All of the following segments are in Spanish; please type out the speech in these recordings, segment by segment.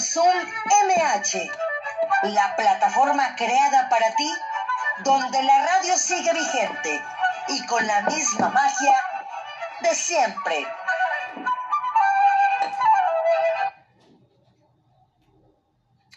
Radio MH, la plataforma creada para ti, donde la radio sigue vigente y con la misma magia de siempre.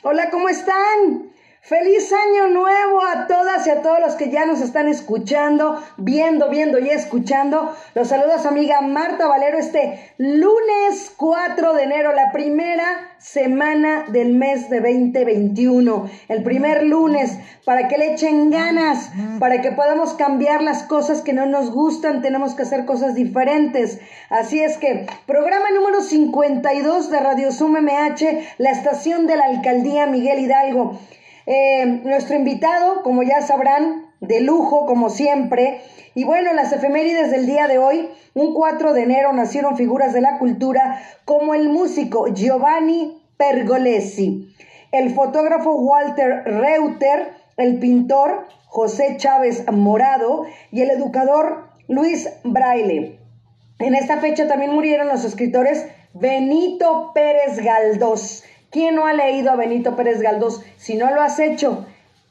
Hola, ¿cómo están? Feliz año nuevo a todas y a todos los que ya nos están escuchando, viendo, viendo y escuchando. Los saludos amiga Marta Valero este lunes 4 de enero, la primera semana del mes de 2021. El primer lunes para que le echen ganas, para que podamos cambiar las cosas que no nos gustan, tenemos que hacer cosas diferentes. Así es que programa número 52 de Radio Sum MH, la estación de la alcaldía Miguel Hidalgo. Eh, nuestro invitado, como ya sabrán, de lujo, como siempre. Y bueno, las efemérides del día de hoy, un 4 de enero nacieron figuras de la cultura como el músico Giovanni Pergolesi, el fotógrafo Walter Reuter, el pintor José Chávez Morado y el educador Luis Braille. En esta fecha también murieron los escritores Benito Pérez Galdós, ¿Quién no ha leído a Benito Pérez Galdós? Si no lo has hecho,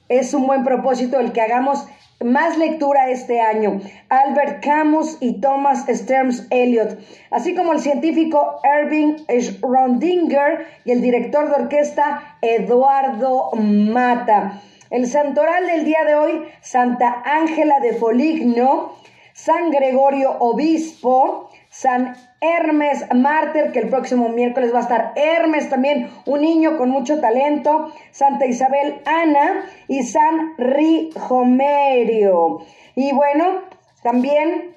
es un buen propósito el que hagamos más lectura este año. Albert Camus y Thomas Stearns Eliot, así como el científico Irving Schrödinger y el director de orquesta Eduardo Mata. El santoral del día de hoy, Santa Ángela de Foligno, San Gregorio Obispo, San Hermes Mártir, que el próximo miércoles va a estar Hermes también, un niño con mucho talento, Santa Isabel Ana y San Rijomerio. Y bueno, también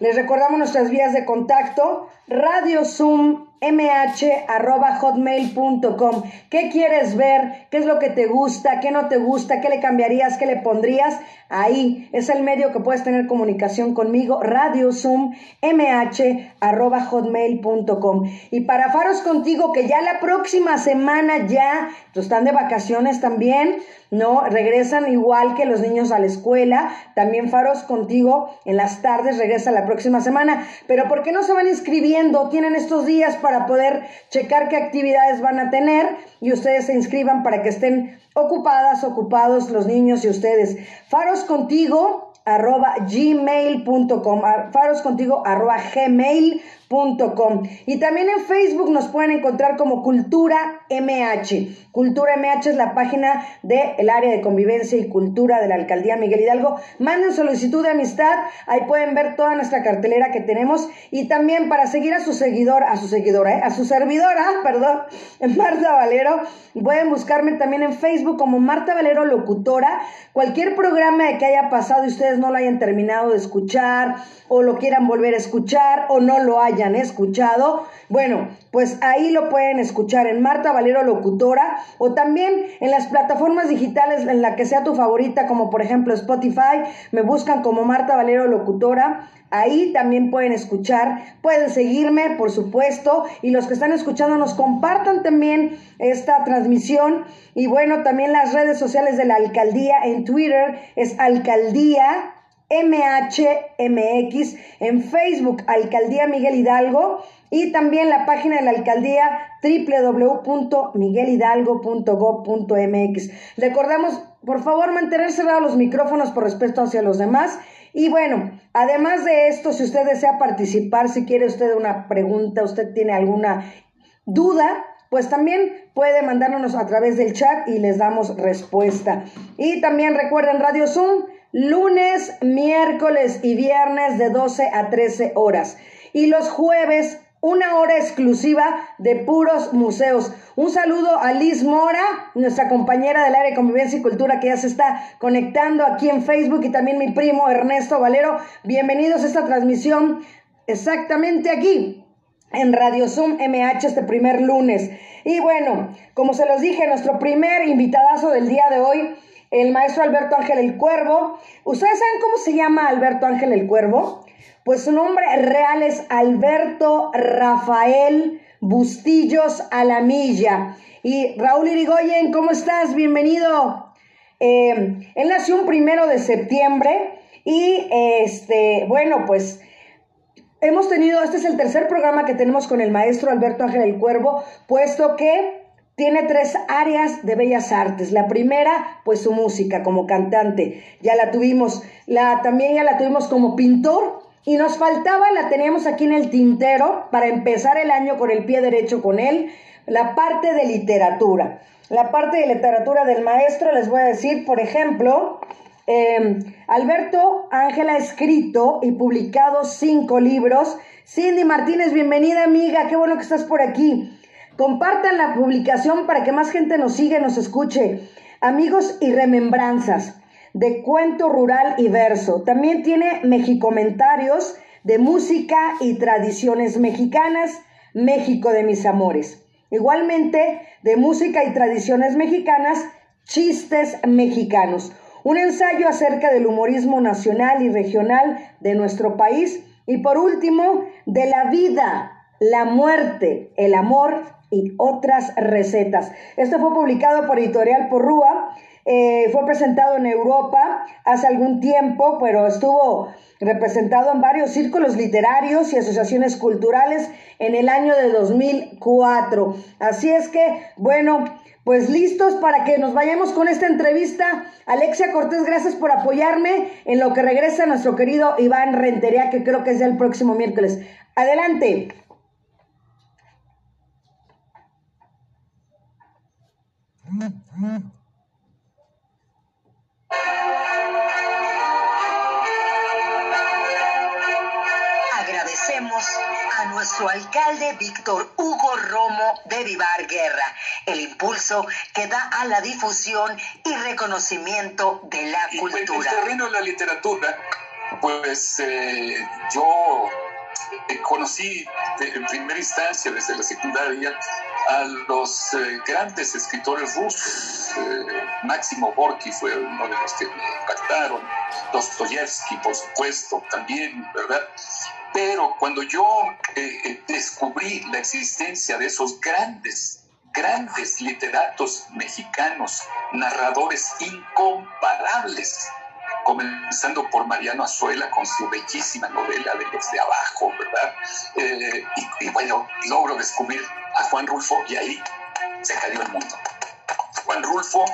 les recordamos nuestras vías de contacto, Radio Zoom mh.hotmail.com. ¿Qué quieres ver? ¿Qué es lo que te gusta? ¿Qué no te gusta? ¿Qué le cambiarías? ¿Qué le pondrías? Ahí es el medio que puedes tener comunicación conmigo, Radio Zoom mh.hotmail.com. Y para Faros Contigo, que ya la próxima semana ya, pues, están de vacaciones también, ¿no? Regresan igual que los niños a la escuela. También Faros Contigo en las tardes regresa la próxima semana. Pero ¿por qué no se van inscribiendo? Tienen estos días para para poder checar qué actividades van a tener y ustedes se inscriban para que estén ocupadas, ocupados los niños y ustedes. Faros contigo arroba gmail.com, faros contigo arroba Y también en Facebook nos pueden encontrar como Cultura MH. Cultura MH es la página del área de convivencia y cultura de la alcaldía Miguel Hidalgo. Manden solicitud de amistad, ahí pueden ver toda nuestra cartelera que tenemos y también para seguir a su seguidor, a su seguidora, ¿eh? a su servidora, perdón, Marta Valero, pueden buscarme también en Facebook como Marta Valero Locutora. Cualquier programa que haya pasado y ustedes no lo hayan terminado de escuchar o lo quieran volver a escuchar o no lo hayan escuchado, bueno, pues ahí lo pueden escuchar en Marta Valero Locutora o también en las plataformas digitales en la que sea tu favorita, como por ejemplo Spotify, me buscan como Marta Valero Locutora. Ahí también pueden escuchar, pueden seguirme, por supuesto, y los que están escuchando nos compartan también esta transmisión. Y bueno, también las redes sociales de la alcaldía en Twitter es alcaldía MHMX, en Facebook Alcaldía Miguel Hidalgo y también la página de la alcaldía www.miguelhidalgo.gov.mx. Recordamos, por favor, mantener cerrados los micrófonos por respeto hacia los demás. Y bueno, además de esto, si usted desea participar, si quiere usted una pregunta, usted tiene alguna duda, pues también puede mandárnoslos a través del chat y les damos respuesta. Y también recuerden Radio Zoom lunes, miércoles y viernes de 12 a 13 horas. Y los jueves, una hora exclusiva de puros museos. Un saludo a Liz Mora, nuestra compañera del área de convivencia y cultura que ya se está conectando aquí en Facebook y también mi primo Ernesto Valero. Bienvenidos a esta transmisión exactamente aquí en Radio Zoom MH este primer lunes. Y bueno, como se los dije, nuestro primer invitadazo del día de hoy el maestro Alberto Ángel el Cuervo. ¿Ustedes saben cómo se llama Alberto Ángel el Cuervo? Pues su nombre real es Alberto Rafael Bustillos Alamilla. Y Raúl Irigoyen, ¿cómo estás? Bienvenido. Eh, él nació un primero de septiembre y este, bueno, pues hemos tenido, este es el tercer programa que tenemos con el maestro Alberto Ángel el Cuervo, puesto que tiene tres áreas de bellas artes. La primera, pues su música como cantante. Ya la tuvimos. La, también ya la tuvimos como pintor. Y nos faltaba, la teníamos aquí en el tintero para empezar el año con el pie derecho con él, la parte de literatura. La parte de literatura del maestro, les voy a decir, por ejemplo, eh, Alberto Ángel ha escrito y publicado cinco libros. Cindy Martínez, bienvenida amiga, qué bueno que estás por aquí. Compartan la publicación para que más gente nos siga y nos escuche. Amigos y remembranzas de cuento rural y verso. También tiene Mexicomentarios de música y tradiciones mexicanas, México de mis amores. Igualmente de música y tradiciones mexicanas, chistes mexicanos un ensayo acerca del humorismo nacional y regional de nuestro país y por último, de la vida, la muerte, el amor y otras recetas. Esto fue publicado por Editorial Porrúa, eh, fue presentado en Europa hace algún tiempo, pero estuvo representado en varios círculos literarios y asociaciones culturales en el año de 2004. Así es que, bueno, pues listos para que nos vayamos con esta entrevista. Alexia Cortés, gracias por apoyarme en lo que regresa nuestro querido Iván Rentería, que creo que es el próximo miércoles. Adelante. Agradecemos a nuestro alcalde Víctor Hugo Romo de Vivar Guerra el impulso que da a la difusión y reconocimiento de la cultura. En el terreno de la literatura, pues eh, yo conocí en primera instancia desde la secundaria a los eh, grandes escritores rusos. Eh, Máximo Gorky fue uno de los que me impactaron, Dostoyevsky, por supuesto, también, ¿verdad? Pero cuando yo eh, descubrí la existencia de esos grandes, grandes literatos mexicanos, narradores incomparables, comenzando por Mariano Azuela con su bellísima novela de los de abajo, ¿verdad? Eh, y, bueno, logro descubrir a Juan Rulfo y ahí se cayó el mundo. Juan Rulfo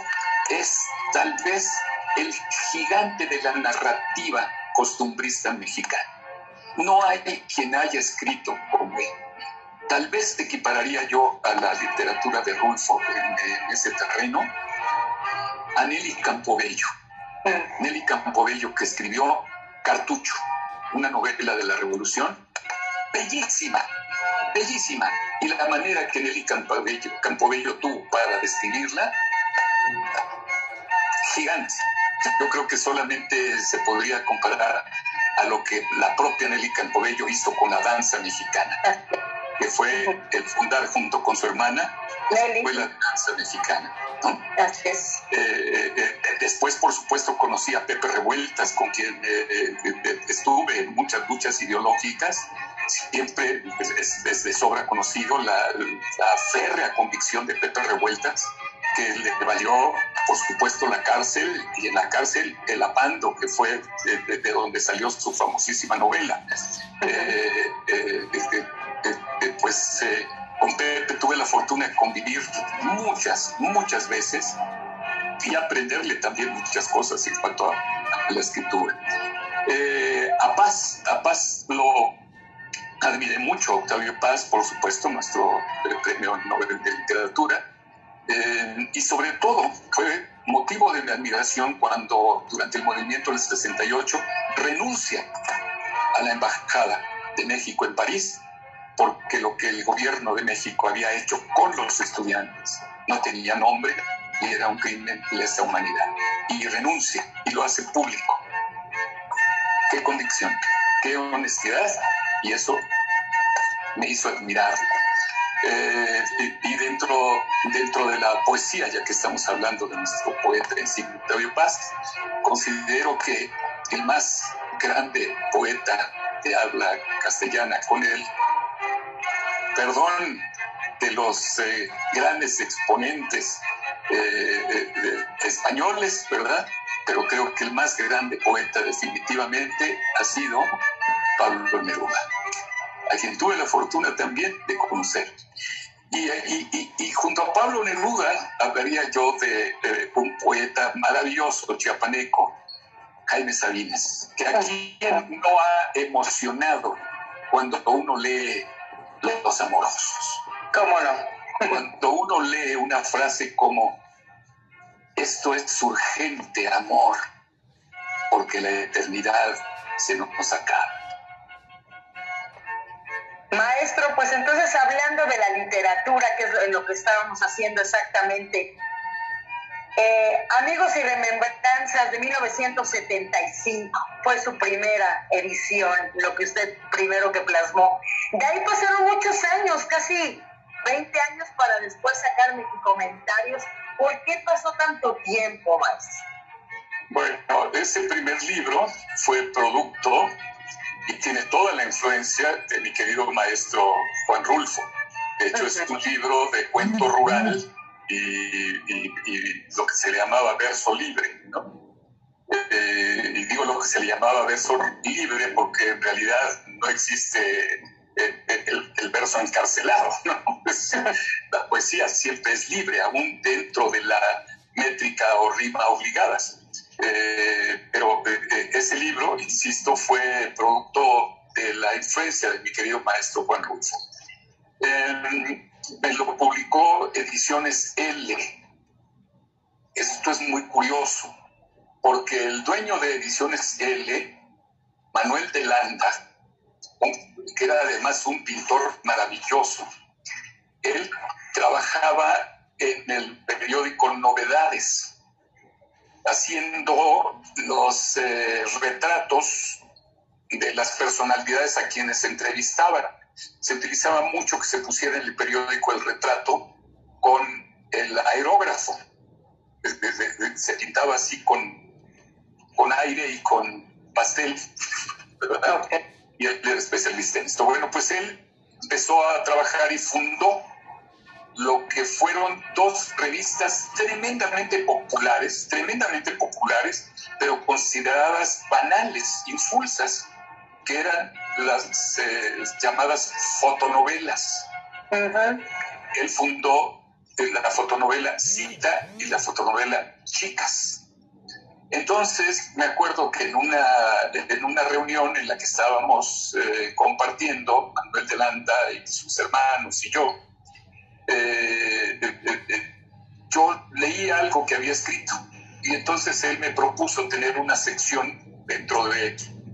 es tal vez el gigante de la narrativa costumbrista mexicana. No hay quien haya escrito como él. Tal vez te equipararía yo a la literatura de Rulfo en, ese terreno, a Nelly Campobello Nelly Campobello, que escribió Cartucho, una novela de la Revolución, bellísima, bellísima. Y la manera que Nelly Campobello, Campobello tuvo para describirla, gigante. Yo creo que solamente se podría comparar a lo que la propia Nelly Campobello hizo con la danza mexicana, que fue el fundar junto con su hermana la Escuela de Danza Mexicana. Eh, eh, eh, después, por supuesto, conocí a Pepe Revueltas, con quien estuve en muchas luchas ideológicas. Siempre es, de sobra conocido la, férrea convicción de Pepe Revueltas, que le valió, por supuesto, la cárcel y en la cárcel el apando, que fue de, donde salió su famosísima novela. Este, pues con Pepe tuve la fortuna de convivir muchas, muchas veces y aprenderle también muchas cosas en cuanto a, la escritura. Eh, a Paz, a Paz lo admiré mucho, Octavio Paz, por supuesto, nuestro premio Nobel de Literatura, eh, y sobre todo fue motivo de mi admiración cuando durante el movimiento del 68 renuncia a la embajada de México en París porque lo que el gobierno de México había hecho con los estudiantes no tenía nombre y era un crimen de lesa humanidad. Y renuncia y lo hace público. Qué convicción, qué honestidad, y eso me hizo admirarlo. Eh, y, dentro, dentro de la poesía, ya que estamos hablando de nuestro poeta en sí, Octavio Paz, considero que el más grande poeta de habla castellana con él perdón de los eh, grandes exponentes eh, españoles, ¿verdad? Pero creo que el más grande poeta definitivamente ha sido Pablo Neruda. a quien tuve la fortuna también de conocer. Y, junto a Pablo Neruda hablaría yo de, un poeta maravilloso, chiapaneco, Jaime Sabines, que aquí no ha emocionado cuando uno lee Los Amorosos. ¿Cómo no? Cuando uno lee una frase como, esto es urgente amor, porque la eternidad se nos acaba. Maestro, pues entonces hablando de la literatura, que es lo que estábamos haciendo exactamente, eh, Amigos y Remembranzas de 1975 fue su primera edición, lo que usted primero que plasmó. De ahí pasaron muchos años, casi 20 años para después sacar mis comentarios. ¿Por qué pasó tanto tiempo, maestro? Bueno, ese primer libro fue producto y tiene toda la influencia de mi querido maestro Juan Rulfo. De hecho, es un libro de cuento rural y, lo que se le llamaba verso libre, ¿no? Eh, y digo lo que se le llamaba verso libre porque en realidad no existe el, verso encarcelado, ¿no? la poesía siempre es libre, aún dentro de la métrica o rima obligadas. Eh, pero eh, ese libro, insisto, fue producto de la influencia de mi querido maestro Juan Rulfo. Em, me lo publicó Ediciones L. Esto es muy curioso, porque el dueño de Ediciones L, Manuel de Landa, que era además un pintor maravilloso, él trabajaba en el periódico Novedades, haciendo los eh, retratos de las personalidades a quienes entrevistaban se utilizaba mucho que se pusiera en el periódico el retrato con el aerógrafo. Se pintaba así con, con aire y con pastel. Y él era especialista en esto. Bueno, pues él empezó a trabajar y fundó lo que fueron dos revistas tremendamente populares, tremendamente populares, pero consideradas banales, insulsas, que eran las eh, llamadas fotonovelas. Él fundó la fotonovela Cita y la fotonovela Chicas. Entonces, me acuerdo que en una, en una reunión en la que estábamos eh, compartiendo, Manuel de Landa y sus hermanos y yo, eh, yo leí algo que había escrito y entonces él me propuso tener una sección dentro de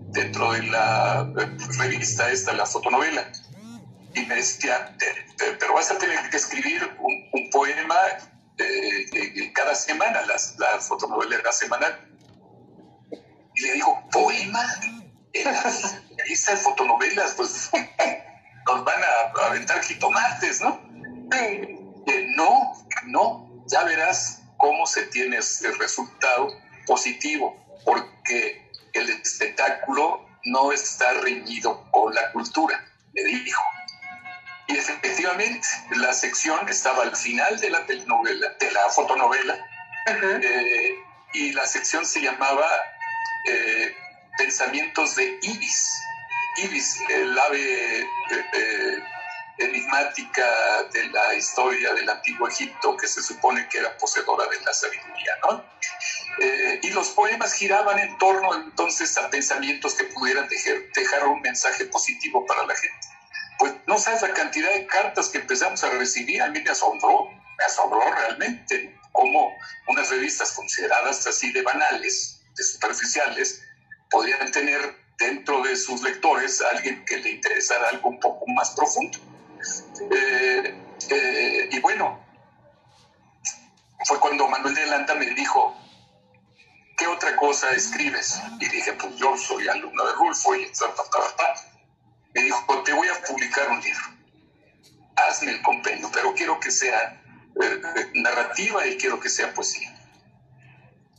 dentro de la revista esta, la fotonovela. Y me decía, pero vas a tener que escribir un, poema eh, cada semana, las, la fotonovela era semanal. Y le digo, ¿poema? En la de fotonovelas, pues nos van a, aventar jitomates, ¿no? Eh, no, no, ya verás cómo se tiene este resultado positivo, porque el espectáculo no está reñido con la cultura, me dijo. Y efectivamente, la sección estaba al final de la telenovela, de la fotonovela, eh, y la sección se llamaba eh, Pensamientos de Ibis. Ibis, el ave eh, enigmática de la historia del antiguo Egipto, que se supone que era poseedora de la sabiduría, ¿no? Eh, y los poemas giraban en torno entonces a pensamientos que pudieran dejar, dejar un mensaje positivo para la gente. Pues no sabes la cantidad de cartas que empezamos a recibir, a mí me asombró, me asombró realmente cómo unas revistas consideradas así de banales, de superficiales, podían tener dentro de sus lectores a alguien que le interesara algo un poco más profundo. Eh, eh, y bueno, fue cuando Manuel de Landa me dijo, ¿qué otra cosa escribes? Y dije, pues yo soy alumno de Rulfo y Me dijo, te voy a publicar un libro. Hazme el compendio, pero quiero que sea eh, narrativa y quiero que sea poesía.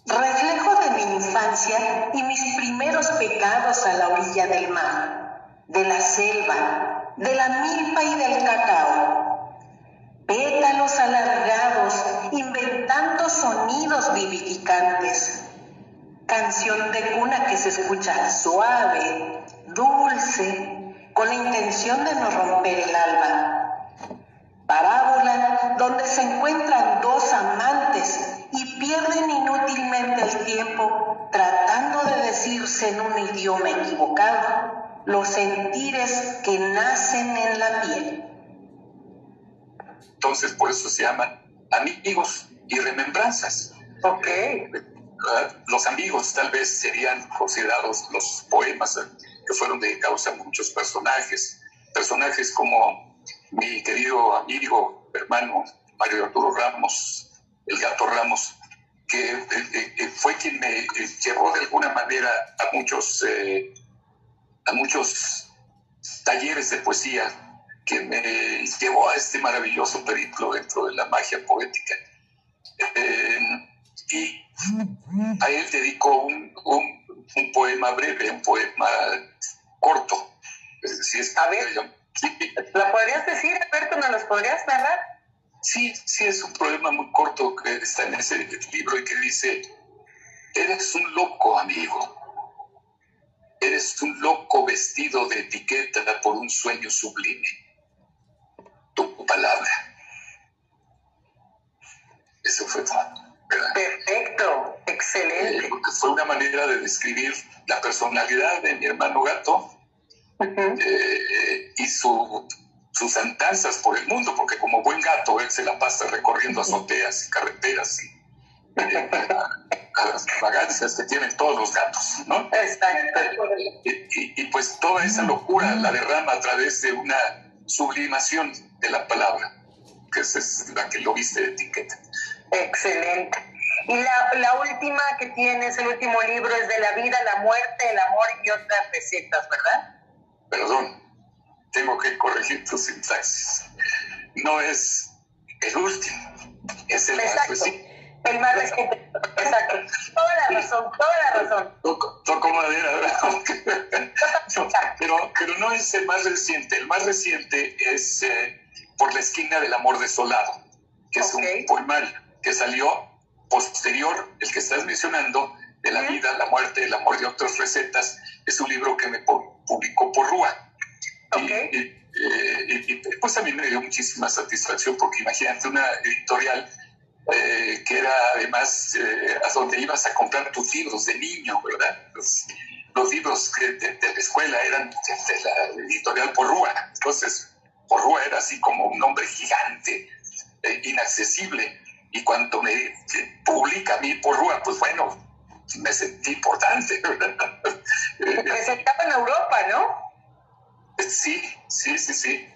Reflejo de mi infancia y mis primeros pecados a la orilla del mar, de la selva, de la milpa y del cacao. Pétalos alargados, inventando sonidos vivificantes canción de cuna que se escucha suave, dulce, con la intención de no romper el alma. Parábola donde se encuentran dos amantes y pierden inútilmente el tiempo tratando de decirse en un idioma equivocado los sentires que nacen en la piel. Entonces, por eso se llaman amigos y remembranzas. Ok. Los amigos tal vez serían considerados los poemas que fueron dedicados a muchos personajes, personajes como mi querido amigo, hermano Mario Arturo Ramos, el gato Ramos, que eh, eh, eh, fue quien me llevó de alguna manera a muchos, a muchos talleres de poesía, que me llevó a este maravilloso periplo dentro de la magia poética. y a él dedicó un, un, poema breve, un poema corto. Es a ver, ¿la podrías decir, Alberto? ¿Me los podrías narrar? Sí, sí, es un problema muy corto que está en ese libro y que dice, eres un loco amigo, eres un loco vestido de etiqueta por un sueño sublime. Tu palabra. Eso fue todo. Perfecto, excelente. Eh, fue una manera de describir la personalidad de mi hermano gato eh, y su sus andanzas por el mundo, porque como buen gato él se la pasa recorriendo azoteas y carreteras y eh, las vagancias que tienen todos los gatos, ¿no? Y, y, pues toda esa locura la derrama a través de una sublimación de la palabra, que es la que lo viste de etiqueta. Excelente. Y la, la, última que tienes, el último libro, es de la vida, la muerte, el amor y otras recetas, ¿verdad? Perdón, tengo que corregir tu sintaxis. No es el último, es el Exacto. más reciente. El más reciente. Exacto. Toda la razón, toda la razón. Toco, madera, ¿verdad? pero, pero no es el más reciente. El más reciente es eh, Por la esquina del amor desolado, que es un poemario que salió posterior, el que estás mencionando, de la vida, la muerte, el amor y otras recetas, es un libro que me publicó por Rúa. Y, pues a mí me dio muchísima satisfacción porque imagínate una editorial eh, que era además eh, a donde ibas a comprar tus libros de niño, ¿verdad? Los, libros de, la escuela eran de, la editorial Porrúa. Entonces, Porrúa era así como un nombre gigante, eh, inaccesible. Y cuando me publica a mí Porrúa, pues bueno, me sentí importante. Presentaba en Europa, ¿no? Sí, sí, sí, sí.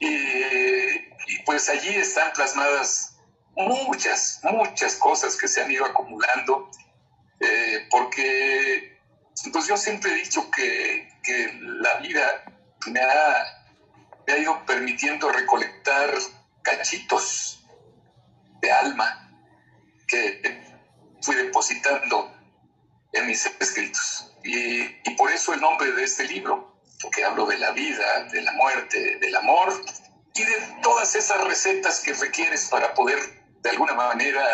Y, pues allí están plasmadas muchas, muchas cosas que se han ido acumulando, eh, porque pues yo siempre he dicho que, la vida me ha, me ha ido permitiendo recolectar cachitos de alma que fui depositando en mis escritos. Y, por eso el nombre de este libro, porque hablo de la vida, de la muerte, del amor y de todas esas recetas que requieres para poder de alguna manera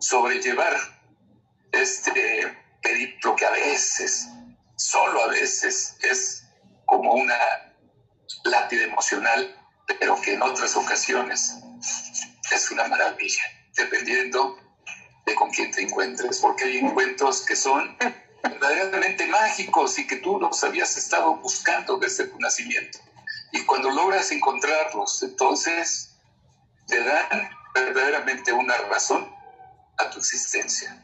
sobrellevar este periplo que a veces, solo a veces, es como una lápida emocional, pero que en otras ocasiones es una maravilla, dependiendo de con quién te encuentres, porque hay encuentros que son verdaderamente mágicos y que tú los habías estado buscando desde tu nacimiento. Y cuando logras encontrarlos, entonces te dan verdaderamente una razón a tu existencia.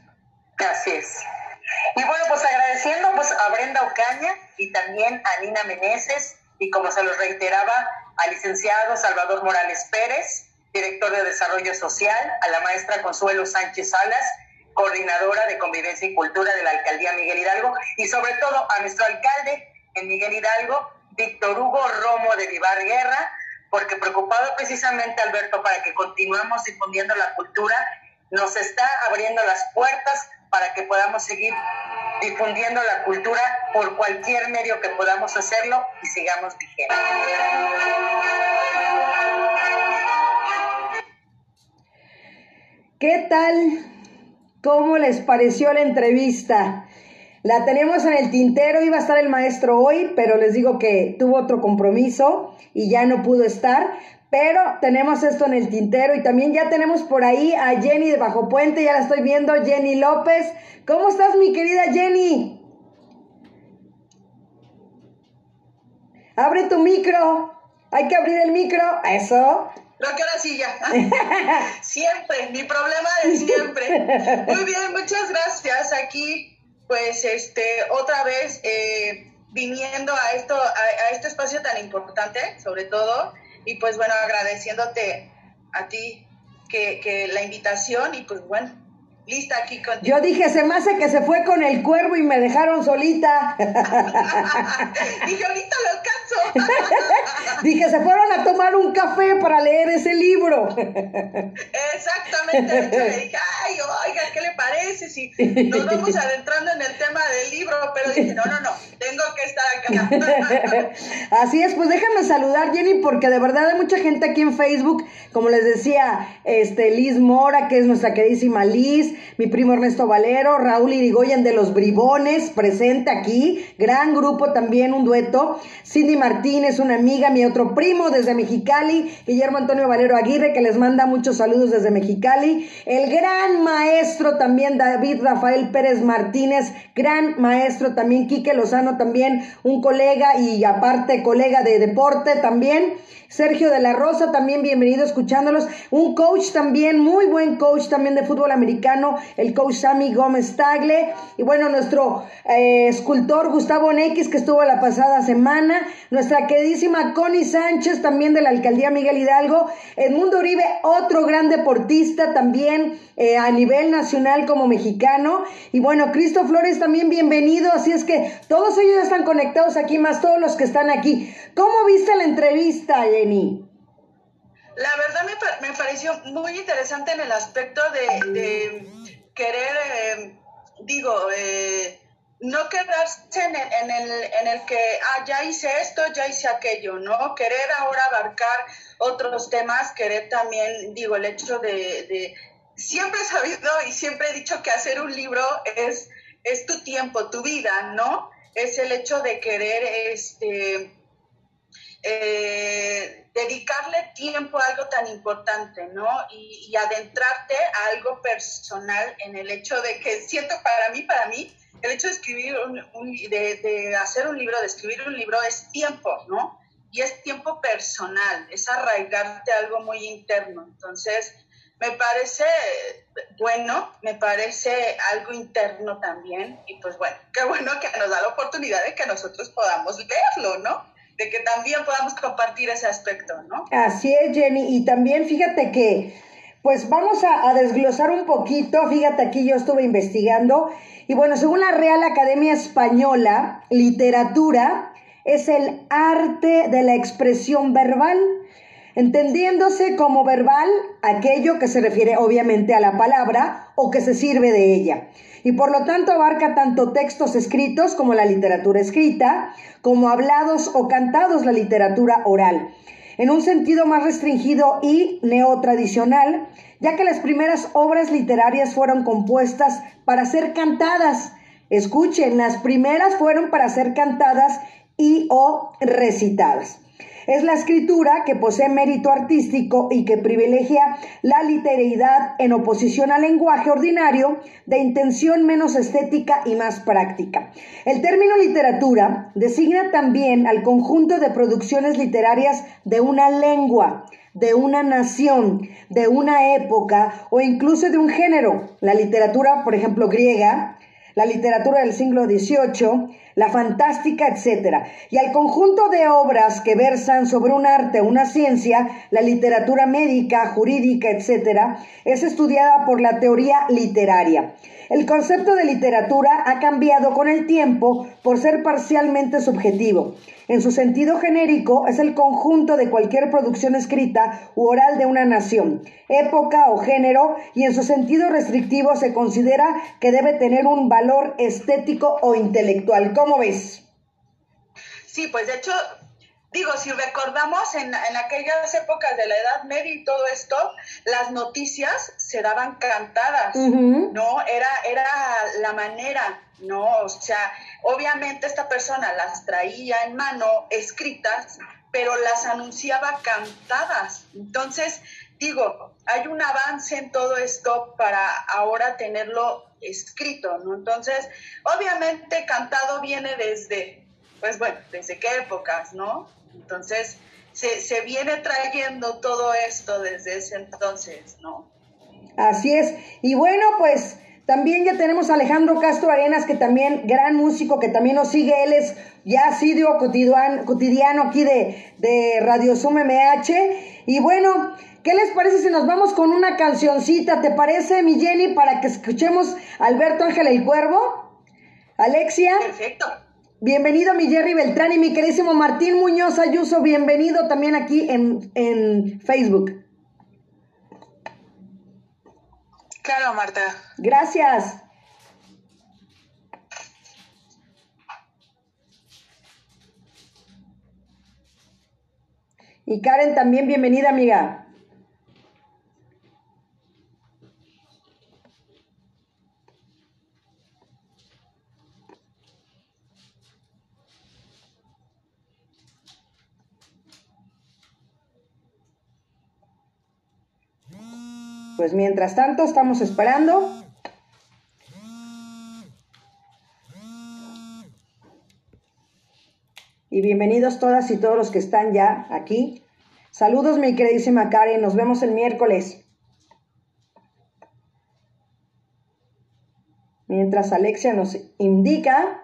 Así es. Y bueno, pues agradeciendo pues a Brenda Ocaña y también a Nina Meneses y como se los reiteraba, al licenciado Salvador Morales Pérez, director de Desarrollo Social, a la maestra Consuelo Sánchez Salas coordinadora de Convivencia y Cultura de la Alcaldía Miguel Hidalgo, y sobre todo a nuestro alcalde en Miguel Hidalgo, Víctor Hugo Romo de Vivar Guerra, porque preocupado precisamente, Alberto, para que continuemos difundiendo la cultura, nos está abriendo las puertas para que podamos seguir difundiendo la cultura por cualquier medio que podamos hacerlo y sigamos vigentes. ¿Qué tal ¿Cómo les pareció la entrevista? La tenemos en el tintero, iba a estar el maestro hoy, pero les digo que tuvo otro compromiso y ya no pudo estar. Pero tenemos esto en el tintero y también ya tenemos por ahí a Jenny de Bajo Puente, ya la estoy viendo, Jenny López. ¿Cómo estás, mi querida Jenny? Abre tu micro. Hay que abrir el micro. Eso. Creo que ahora sí ya. siempre, mi problema de siempre. Muy bien, muchas gracias. Aquí, pues, este, otra vez eh, viniendo a esto, a, este espacio tan importante, sobre todo, y pues bueno, agradeciéndote a ti que, que la invitación y pues bueno, lista aquí contigo. Yo dije, se me hace que se fue con el cuervo y me dejaron solita. dije, ahorita lo alcanzo. dije, se fueron a tomar un café para leer ese libro. Exactamente. le dije, ay, oiga, ¿qué le parece si nos vamos adentrando en el tema del libro? Pero dije, no, no, no, tengo que estar acá. Así es, pues déjame saludar, Jenny, porque de verdad hay mucha gente aquí en Facebook, como les decía, este Liz Mora, que es nuestra queridísima Liz, mi primo Ernesto Valero, Raúl Irigoyen de los Bribones, presente aquí, gran grupo también, un dueto, Cindy Martínez, una amiga, mi otro primo desde Mexicali, Guillermo Antonio Valero Aguirre, que les manda muchos saludos desde Mexicali, el gran maestro también David Rafael Pérez Martínez, gran maestro también, Quique Lozano también, un colega y aparte colega de deporte también, Sergio de la Rosa, también bienvenido escuchándolos. Un coach también, muy buen coach también de fútbol americano, el coach Sammy Gómez Tagle. Y bueno, nuestro eh, escultor Gustavo Nex, que estuvo la pasada semana. Nuestra queridísima Connie Sánchez, también de la alcaldía Miguel Hidalgo. Edmundo Uribe, otro gran deportista también eh, a nivel nacional como mexicano. Y bueno, Cristo Flores también bienvenido. Así es que todos ellos están conectados aquí, más todos los que están aquí. ¿Cómo viste la entrevista, la verdad me, me, pareció muy interesante en el aspecto de, querer, eh, digo, eh, no quedarse en el, en, el, que, ah, ya hice esto, ya hice aquello, ¿no? Querer ahora abarcar otros temas, querer también, digo, el hecho de, de siempre he sabido y siempre he dicho que hacer un libro es, es tu tiempo, tu vida, ¿no? Es el hecho de querer, este, eh, dedicarle tiempo a algo tan importante, ¿no? Y, adentrarte a algo personal en el hecho de que siento para mí, para mí, el hecho de escribir, un, de, hacer un libro, de escribir un libro es tiempo, ¿no? Y es tiempo personal, es arraigarte a algo muy interno. Entonces, me parece bueno, me parece algo interno también. Y pues bueno, qué bueno que nos da la oportunidad de que nosotros podamos verlo, ¿no? De que también podamos compartir ese aspecto, ¿no? Así es, Jenny. Y también fíjate que, pues vamos a, desglosar un poquito. Fíjate, aquí yo estuve investigando. Y bueno, según la Real Academia Española, literatura es el arte de la expresión verbal, entendiéndose como verbal aquello que se refiere obviamente a la palabra o que se sirve de ella y por lo tanto abarca tanto textos escritos como la literatura escrita, como hablados o cantados la literatura oral, en un sentido más restringido y neotradicional, ya que las primeras obras literarias fueron compuestas para ser cantadas. Escuchen, las primeras fueron para ser cantadas y o recitadas. Es la escritura que posee mérito artístico y que privilegia la literalidad en oposición al lenguaje ordinario de intención menos estética y más práctica. El término literatura designa también al conjunto de producciones literarias de una lengua, de una nación, de una época o incluso de un género. La literatura, por ejemplo, griega, la literatura del siglo XVIII, la fantástica, etc. Y al conjunto de obras que versan sobre un arte una ciencia, la literatura médica, jurídica, etc., es estudiada por la teoría literaria. El concepto de literatura ha cambiado con el tiempo por ser parcialmente subjetivo. En su sentido genérico es el conjunto de cualquier producción escrita u oral de una nación, época o género, y en su sentido restrictivo se considera que debe tener un valor estético o intelectual. ¿Cómo ves? Sí, pues de hecho, digo, si recordamos en, en, aquellas épocas de la Edad Media y todo esto, las noticias se daban cantadas, ¿no? Era, era la manera, ¿no? O sea, obviamente esta persona las traía en mano escritas, pero las anunciaba cantadas. Entonces, digo, hay un avance en todo esto para ahora tenerlo escrito, ¿no? Entonces, obviamente cantado viene desde, pues bueno, desde qué épocas, ¿no? Entonces, se, se viene trayendo todo esto desde ese entonces, ¿no? Así es. Y bueno, pues también ya tenemos a Alejandro Castro Arenas, que también, gran músico, que también nos sigue. Él es ya asiduo cotidiano, cotidiano aquí de, de Radio Sum MH. Y bueno, ¿qué les parece si nos vamos con una cancioncita? ¿Te parece, mi Jenny, para que escuchemos Alberto Ángel el Cuervo? Alexia. Perfecto. Bienvenido mi Jerry Beltrán y mi querísimo Martín Muñoz Ayuso, bienvenido también aquí en, en Facebook. Claro, Marta. Gracias. Y Karen también, bienvenida amiga. Pues mientras tanto estamos esperando. Y bienvenidos todas y todos los que están ya aquí. Saludos mi queridísima Karen, nos vemos el miércoles. Mientras Alexia nos indica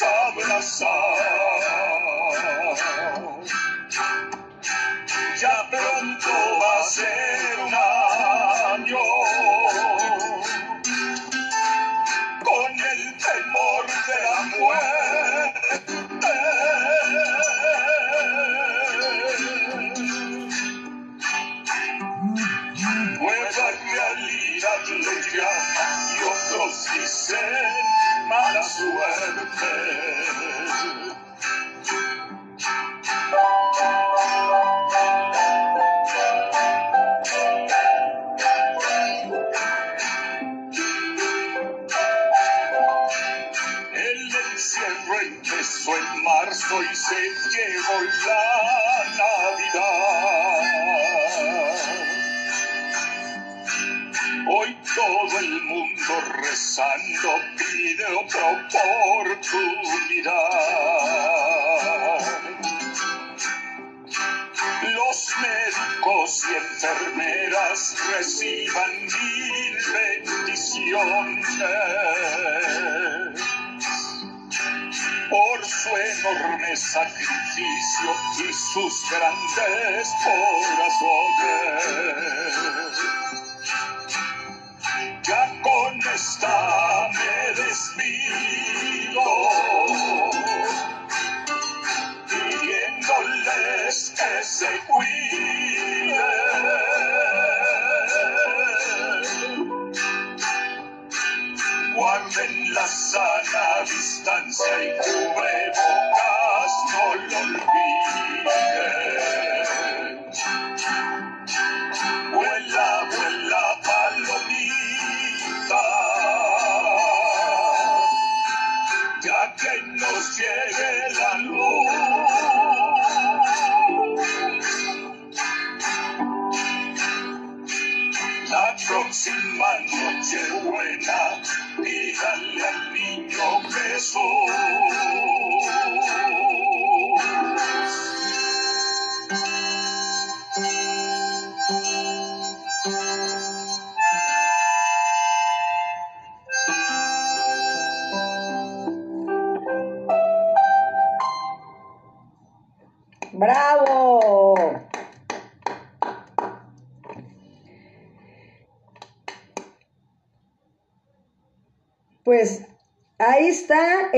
reciban mil bendiciones por su enorme sacrificio y sus grandes corazones. Ya con esta me despido, sempre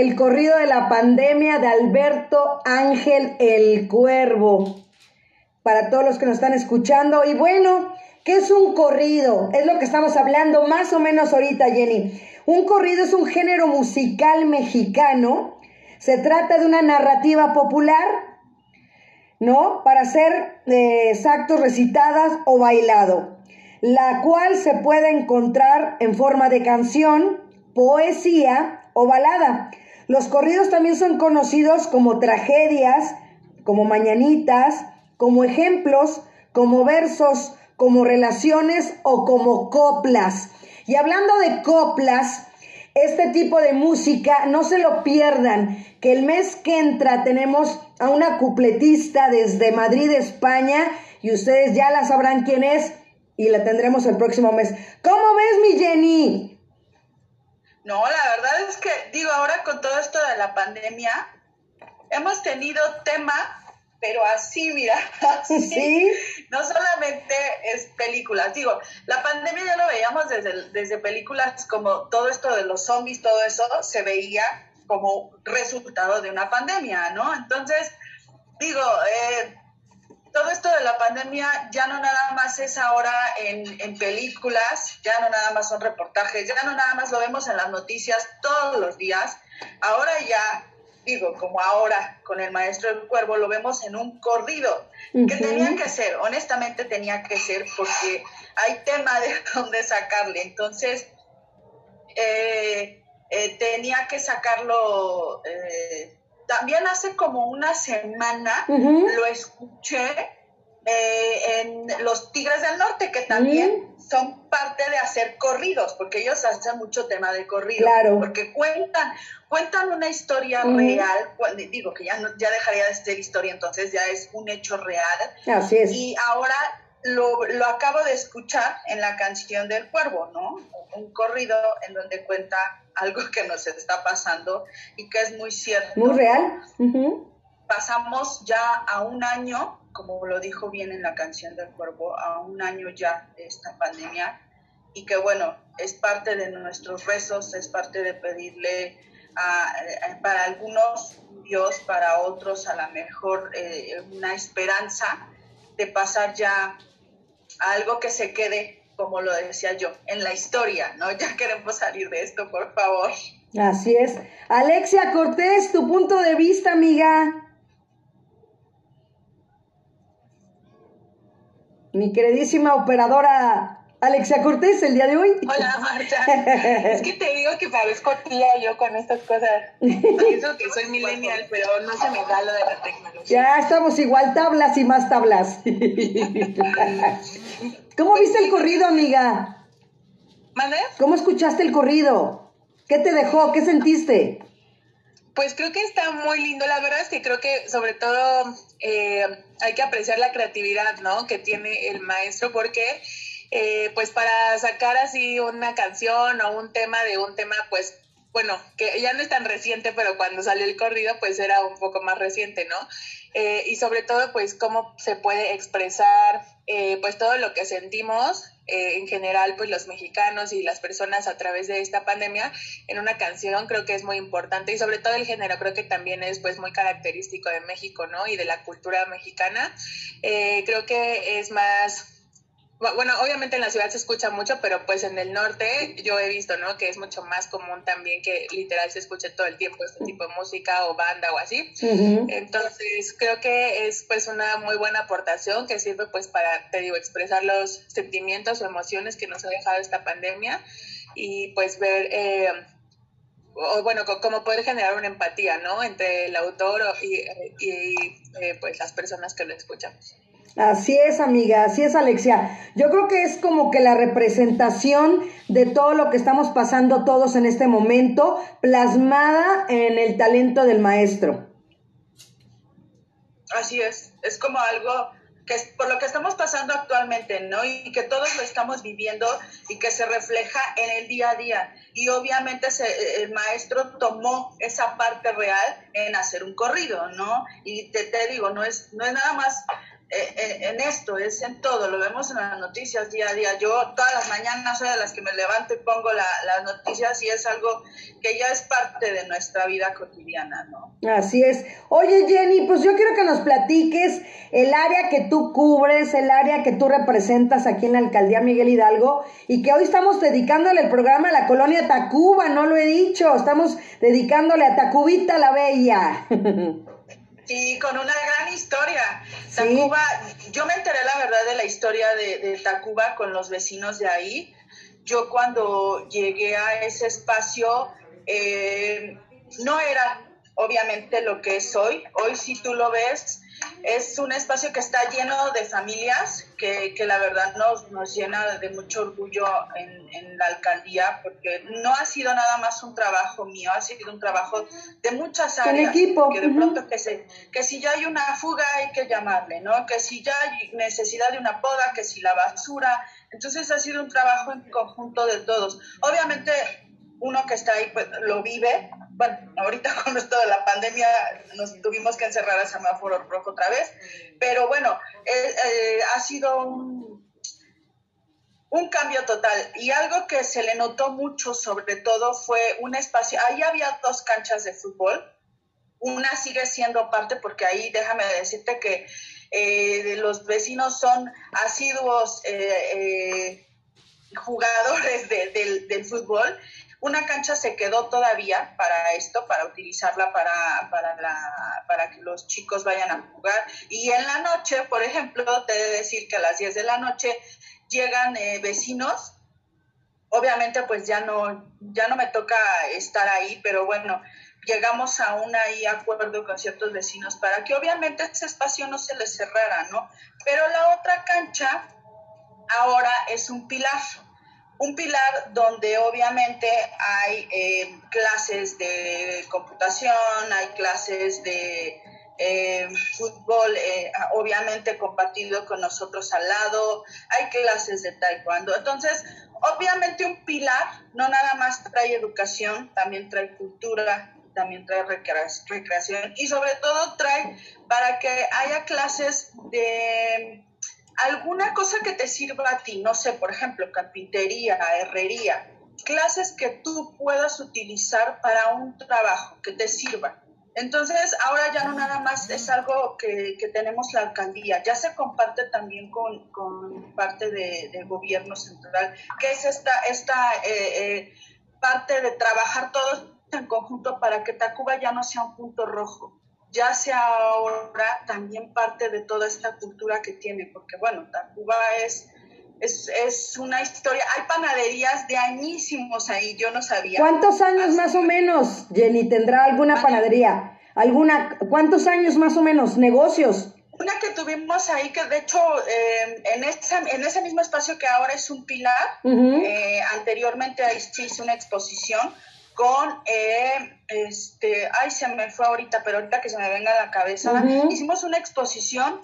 el corrido de la pandemia de Alberto Ángel el Cuervo. Para todos los que nos están escuchando. Y bueno, ¿qué es un corrido? Es lo que estamos hablando más o menos ahorita, Jenny. Un corrido es un género musical mexicano. Se trata de una narrativa popular, ¿no? Para ser eh, exactos, recitadas o bailado, la cual se puede encontrar en forma de canción, poesía o balada. Los corridos también son conocidos como tragedias, como mañanitas, como ejemplos, como versos, como relaciones o como coplas. Y hablando de coplas, este tipo de música, no se lo pierdan, que el mes que entra tenemos a una cupletista desde Madrid, España, y ustedes ya la sabrán quién es y la tendremos el próximo mes. ¿Cómo ves, mi Jenny? No, la verdad es que, digo, ahora con todo esto de la pandemia, hemos tenido tema, pero así, mira, así. Sí. No solamente es películas, digo, la pandemia ya lo veíamos desde, desde películas como todo esto de los zombies, todo eso se veía como resultado de una pandemia, ¿no? Entonces, digo, eh, todo esto de la pandemia ya no nada más es ahora en, en, películas, ya no nada más son reportajes, ya no nada más lo vemos en las noticias todos los días, ahora ya, digo, como ahora con el maestro del cuervo, lo vemos en un corrido, que tenía que ser, honestamente tenía que ser, porque hay tema de dónde sacarle, entonces eh, eh, tenía que sacarlo... Eh, también hace como una semana uh -huh. lo escuché eh, en Los Tigres del Norte, que también uh -huh. son parte de hacer corridos, porque ellos hacen mucho tema de corrido, claro. porque cuentan, cuentan una historia uh -huh. real, digo que ya, no, ya dejaría de ser historia, entonces ya es un hecho real. Así es. Y ahora lo, lo acabo de escuchar en la canción del cuervo, ¿no? Un corrido en donde cuenta algo que nos está pasando y que es muy cierto. Muy real. Uh -huh. Pasamos ya a un año, como lo dijo bien en la canción del cuervo, a un año ya de esta pandemia y que bueno, es parte de nuestros rezos, es parte de pedirle a, a, para algunos Dios, para otros a lo mejor eh, una esperanza de pasar ya algo que se quede como lo decía yo, en la historia, ¿no? Ya queremos salir de esto, por favor. Así es. Alexia Cortés, tu punto de vista, amiga. Mi queridísima operadora Alexia Cortés, el día de hoy. Hola, Marta. es que te digo que parezco tía yo con estas cosas. Pienso que soy millennial, pero no se me da lo de la tecnología. Ya estamos igual, tablas y más tablas. ¿Cómo viste el corrido, amiga? ¿Mande? ¿Cómo escuchaste el corrido? ¿Qué te dejó? ¿Qué sentiste? Pues creo que está muy lindo. La verdad es que creo que sobre todo eh, hay que apreciar la creatividad, ¿no? Que tiene el maestro porque eh, pues para sacar así una canción o un tema de un tema pues bueno, que ya no es tan reciente, pero cuando salió el corrido, pues era un poco más reciente, ¿no? Eh, y sobre todo, pues, cómo se puede expresar, eh, pues, todo lo que sentimos eh, en general, pues, los mexicanos y las personas a través de esta pandemia en una canción, creo que es muy importante. Y sobre todo el género, creo que también es, pues, muy característico de México, ¿no? Y de la cultura mexicana. creo que es más bueno, obviamente en la ciudad se escucha mucho, pero pues en el norte yo he visto, ¿no? Que es mucho más común también que literal se escuche todo el tiempo este tipo de música o banda o así. Entonces creo que es pues una muy buena aportación que sirve pues para, te digo, expresar los sentimientos o emociones que nos ha dejado esta pandemia y pues ver... Eh, o bueno, como poder generar una empatía, ¿no? Entre el autor y, eh, pues las personas que lo escuchamos. Así es, amiga, así es, Alexia. Yo creo que es como que la representación de todo lo que estamos pasando todos en este momento, plasmada en el talento del maestro. Así es, es como algo que es por lo que estamos pasando actualmente, ¿no? Y que todos lo estamos viviendo y que se refleja en el día a día. Y obviamente el maestro tomó esa parte real en hacer un corrido, ¿no? Y te, te digo, no es, no es nada más en esto, es en todo, lo vemos en las noticias día a día. Yo todas las mañanas soy de las que me levanto y pongo las noticias y es algo que ya es parte de nuestra vida cotidiana, ¿no? Así es. Oye Jenny, pues yo quiero que nos platiques el área que tú cubres, el área que tú representas aquí en la alcaldía Miguel Hidalgo y que hoy estamos dedicándole el programa a la colonia Tacuba, no lo he dicho, estamos dedicándole a Tacubita la Bella. Sí, con una gran historia. Tacuba, yo me enteré la verdad de la historia de, Tacuba con los vecinos de ahí. Yo cuando llegué a ese espacio eh, no era obviamente lo que es hoy. Hoy si tú lo ves, es un espacio que está lleno de familias, que, que la verdad nos, nos, llena de mucho orgullo en, en, la alcaldía, porque no ha sido nada más un trabajo mío, ha sido un trabajo de muchas áreas. equipo. Que de pronto que, se, que si ya hay una fuga hay que llamarle, ¿no? Que si ya hay necesidad de una poda, que si la basura. Entonces ha sido un trabajo en conjunto de todos. Obviamente uno que está ahí pues, lo vive. Bueno, ahorita con esto de la pandemia nos tuvimos que encerrar a semáforo rojo otra vez, pero bueno, eh, eh, ha sido un, un cambio total. Y algo que se le notó mucho, sobre todo, fue un espacio. Ahí había dos canchas de fútbol. Una sigue siendo parte, porque ahí déjame decirte que eh, los vecinos son asiduos jugadores del fútbol una cancha se quedó todavía para esto, para utilizarla para, para, que los chicos vayan a jugar. Y en la noche, por ejemplo, te he de decir que a las 10 de la noche llegan eh, vecinos. Obviamente, pues ya no, ya no me toca estar ahí, pero bueno, llegamos a un ahí acuerdo con ciertos vecinos para que obviamente ese espacio no se les cerrara, ¿no? Pero la otra cancha ahora es un pilar un pilar donde obviamente hay eh, clases de computación, hay clases de eh, fútbol, eh, obviamente compartido con nosotros al lado, hay clases de taekwondo. Entonces, obviamente un pilar no nada más trae educación, también trae cultura, también trae recreación y sobre todo trae para que haya clases de alguna cosa que te sirva a ti, no sé, por ejemplo, carpintería, herrería, clases que tú puedas utilizar para un trabajo que te sirva. Entonces, ahora ya no nada más es algo que, tenemos la alcaldía, ya se comparte también con, parte de, gobierno central, que es esta, esta eh, eh, parte de trabajar todos en conjunto para que Tacuba ya no sea un punto rojo, ya sea ahora también parte de toda esta cultura que tiene, porque bueno, Tacuba es, es, una historia, hay panaderías de añísimos ahí, yo no sabía. ¿Cuántos años más o menos, Jenny, tendrá alguna panadería? ¿Alguna, ¿Cuántos años más o menos? ¿Negocios? Una que tuvimos ahí, que de hecho eh, en, ese, en ese mismo espacio que ahora es un pilar, eh, anteriormente ahí se hizo una exposición, con, eh, este, ay, se me fue ahorita, pero ahorita que se me venga a la cabeza, hicimos una exposición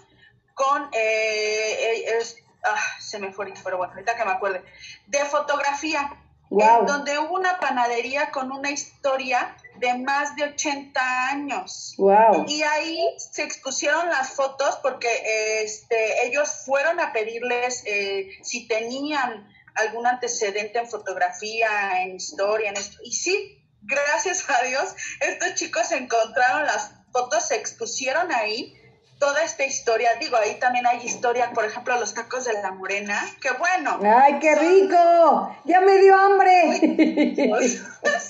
con, eh, eh, ah, se me fue ahorita, pero bueno, ahorita que me acuerde, de fotografía. en donde hubo una panadería con una historia de más de 80 años. Wow. Y ahí se expusieron las fotos porque este, ellos fueron a pedirles eh, si tenían algún antecedente en fotografía, en historia, en esto. Y sí, gracias a Dios, estos chicos encontraron las fotos, se expusieron ahí toda esta historia. Digo, ahí también hay historia, por ejemplo, los tacos de la morena, que bueno. ¡Ay, qué rico! ¡Ya me dio hambre!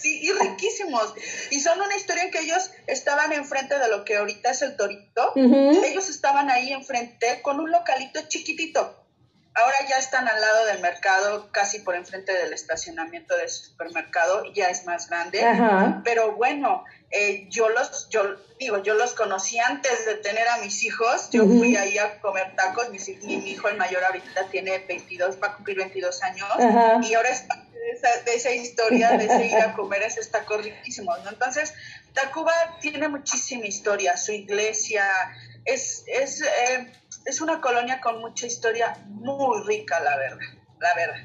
sí, y riquísimos. Y son una historia en que ellos estaban enfrente de lo que ahorita es el torito. Ellos estaban ahí enfrente con un localito chiquitito. Ahora ya están al lado del mercado, casi por enfrente del estacionamiento del supermercado, ya es más grande. Pero bueno, eh, yo los, yo digo, yo los conocí antes de tener a mis hijos. Yo fui ahí a comer tacos. Mi, mi, hijo el mayor ahorita tiene 22, va a cumplir 22 años. Y ahora es parte de esa, de esa historia de seguir a comer esos tacos riquísimos. ¿no? Entonces, Tacuba tiene muchísima historia. Su iglesia es, es, eh, es una colonia con mucha historia muy rica, la verdad. La verdad.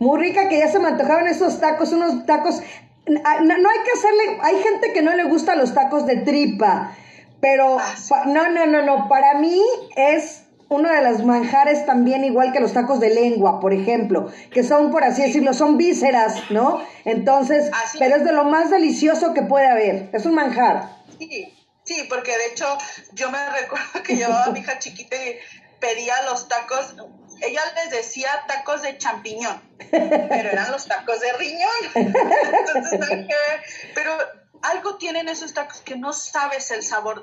Muy rica que ya se me antojaron esos tacos, unos tacos Ah, no, hay que hacerle, hay gente que no le gusta los tacos de tripa, pero ah, no, no, no, no, para mí es uno de los manjares también igual que los tacos de lengua, por ejemplo, que son, por así decirlo, son vísceras, ¿no? Entonces, pero es de lo más delicioso que puede haber, es un manjar. Sí, sí, porque de hecho yo me recuerdo que llevaba a mi hija chiquita y pedía los tacos, ella les decía tacos de champiñón, pero eran los tacos de riñón. Entonces, pero algo tienen esos tacos que no sabes el sabor,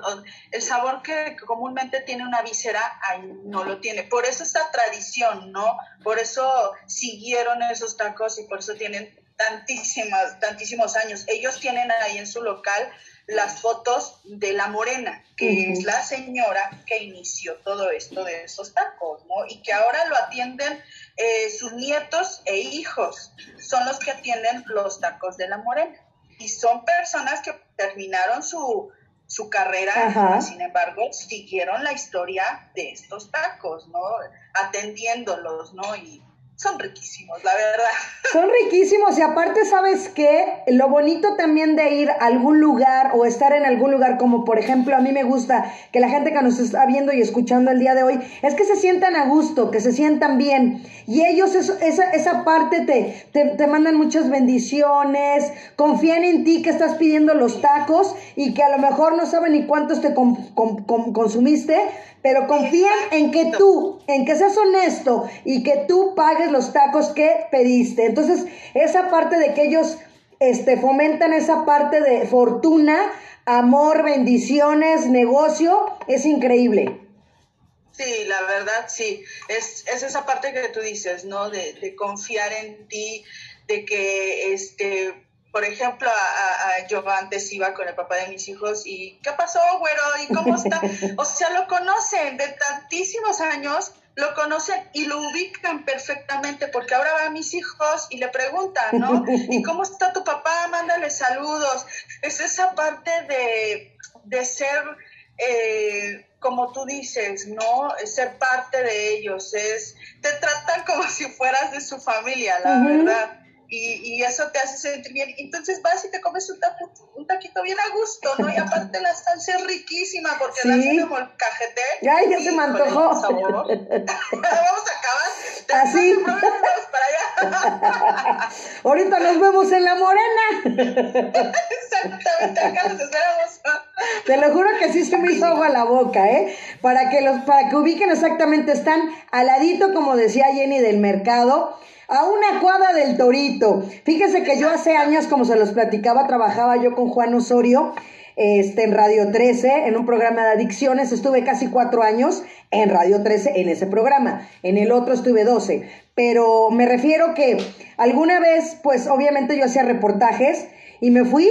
el sabor que comúnmente tiene una víscera, ahí no lo tiene. Por eso esta tradición, ¿no? Por eso siguieron esos tacos y por eso tienen tantísimas, tantísimos años. Ellos tienen ahí en su local las fotos de la morena, que es la señora que inició todo esto de esos tacos, ¿no? Y que ahora lo atienden eh, sus nietos e hijos, son los que atienden los tacos de la morena. Y son personas que terminaron su, su carrera, sin embargo, siguieron la historia de estos tacos, ¿no? Atendiéndolos, ¿no? Y son riquísimos, la verdad. Son riquísimos y aparte, ¿sabes qué? Lo bonito también de ir a algún lugar o estar en algún lugar, como por ejemplo a mí me gusta que la gente que nos está viendo y escuchando el día de hoy, es que se sientan a gusto, que se sientan bien. Y ellos esa, esa parte te, te, mandan muchas bendiciones, confían en ti que estás pidiendo los tacos y que a lo mejor no saben ni cuántos te consumiste, pero confían en que tú, en que seas honesto y que tú pagues los tacos que pediste. Entonces, esa parte de que ellos este, fomentan esa parte de fortuna, amor, bendiciones, negocio, es increíble. Sí, la verdad, sí. Es, es esa parte que tú dices, ¿no? De, de confiar en ti, de que este por ejemplo, a, yo antes iba con el papá de mis hijos y ¿qué pasó, güero? ¿Y cómo está? O sea, lo conocen de tantísimos años, lo conocen y lo ubican perfectamente porque ahora van mis hijos y le preguntan, ¿no? ¿Y cómo está tu papá? Mándale saludos. Es esa parte de, de ser, eh, como tú dices, ¿no? Ser parte de ellos. Es, te tratan como si fueras de su familia, la verdad y, y, eso te hace sentir bien. Entonces vas y te comes un, un taquito bien a gusto, ¿no? Y aparte la salsa es riquísima porque la hace como el cajete. Ay, ya se me antojó. Vamos a acabar. Así. Para allá. Ahorita nos vemos en la morena. Exactamente, acá nos esperamos. Te lo juro que sí se me hizo agua la boca, ¿eh? Para que los, para que ubiquen exactamente, están al ladito, como decía Jenny, del mercado a una cuadra del Torito. Fíjese que yo hace años, como se los platicaba, trabajaba yo con Juan Osorio este, en Radio 13, en un programa de adicciones. Estuve casi cuatro años en Radio 13 en ese programa. En el otro estuve 12. Pero me refiero que alguna vez, pues obviamente yo hacía reportajes y me fui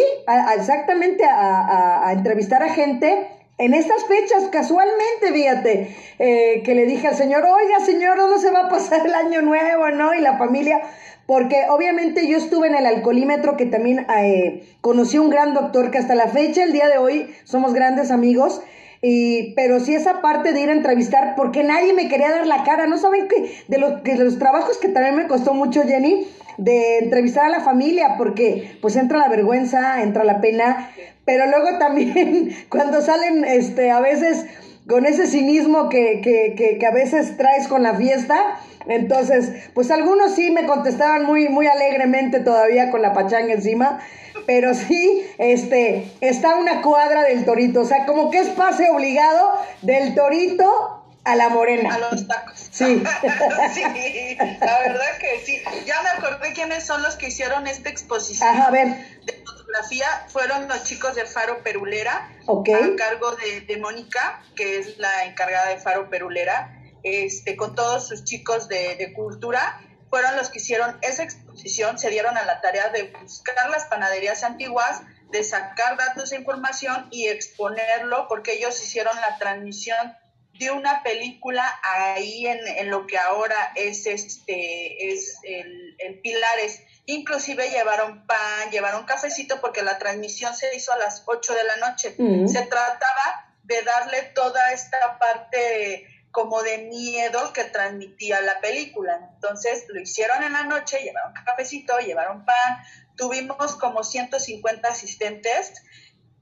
exactamente a, a entrevistar a gente en estas fechas, casualmente, fíjate, eh, que le dije al Señor, oiga, Señor, ¿dónde se va a pasar el año nuevo, no? Y la familia, porque obviamente yo estuve en el alcoholímetro, que también eh, conocí a un gran doctor, que hasta la fecha, el día de hoy, somos grandes amigos, y, pero sí esa parte de ir a entrevistar, porque nadie me quería dar la cara, ¿no saben que de, los, que de los trabajos que también me costó mucho, Jenny? De entrevistar a la familia, porque pues entra la vergüenza, entra la pena, pero luego también cuando salen, este, a veces con ese cinismo que, que, que, a veces traes con la fiesta, entonces, pues algunos sí me contestaban muy, muy alegremente todavía con la pachanga encima, pero sí, este, está una cuadra del torito, o sea, como que es pase obligado del torito a la morena. A los tacos. Sí. sí, la verdad que sí. Ya me acordé quiénes son los que hicieron esta exposición Ajá, a ver. de fotografía. Fueron los chicos de Faro Perulera, Ok. a cargo de, de Mónica, que es la encargada de Faro Perulera, este, con todos sus chicos de, de cultura. Fueron los que hicieron esa exposición, se dieron a la tarea de buscar las panaderías antiguas, de sacar datos e información y exponerlo, porque ellos hicieron la transmisión de una película ahí en, en lo que ahora es este es el, el Pilares. Inclusive llevaron pan, llevaron cafecito porque la transmisión se hizo a las 8 de la noche. Mm. Se trataba de darle toda esta parte como de miedo que transmitía la película. Entonces lo hicieron en la noche, llevaron cafecito, llevaron pan, tuvimos como 150 asistentes,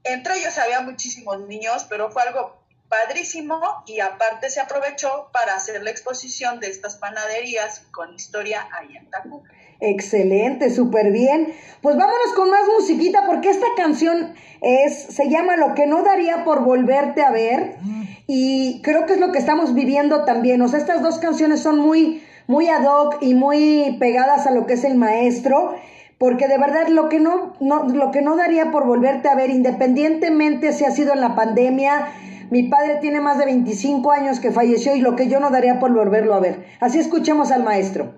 entre ellos había muchísimos niños, pero fue algo padrísimo y aparte se aprovechó para hacer la exposición de estas panaderías con historia ahí en Tacuba. Excelente, súper bien. Pues vámonos con más musiquita porque esta canción es, se llama Lo que no daría por volverte a ver y creo que es lo que estamos viviendo también. O sea, estas dos canciones son muy, muy ad hoc y muy pegadas a lo que es el maestro. Porque de verdad lo que no, no, lo que no daría por volverte a ver, independientemente si ha sido en la pandemia, mi padre tiene más de 25 años que falleció y lo que yo no daría por volverlo a ver. Así escuchemos al maestro.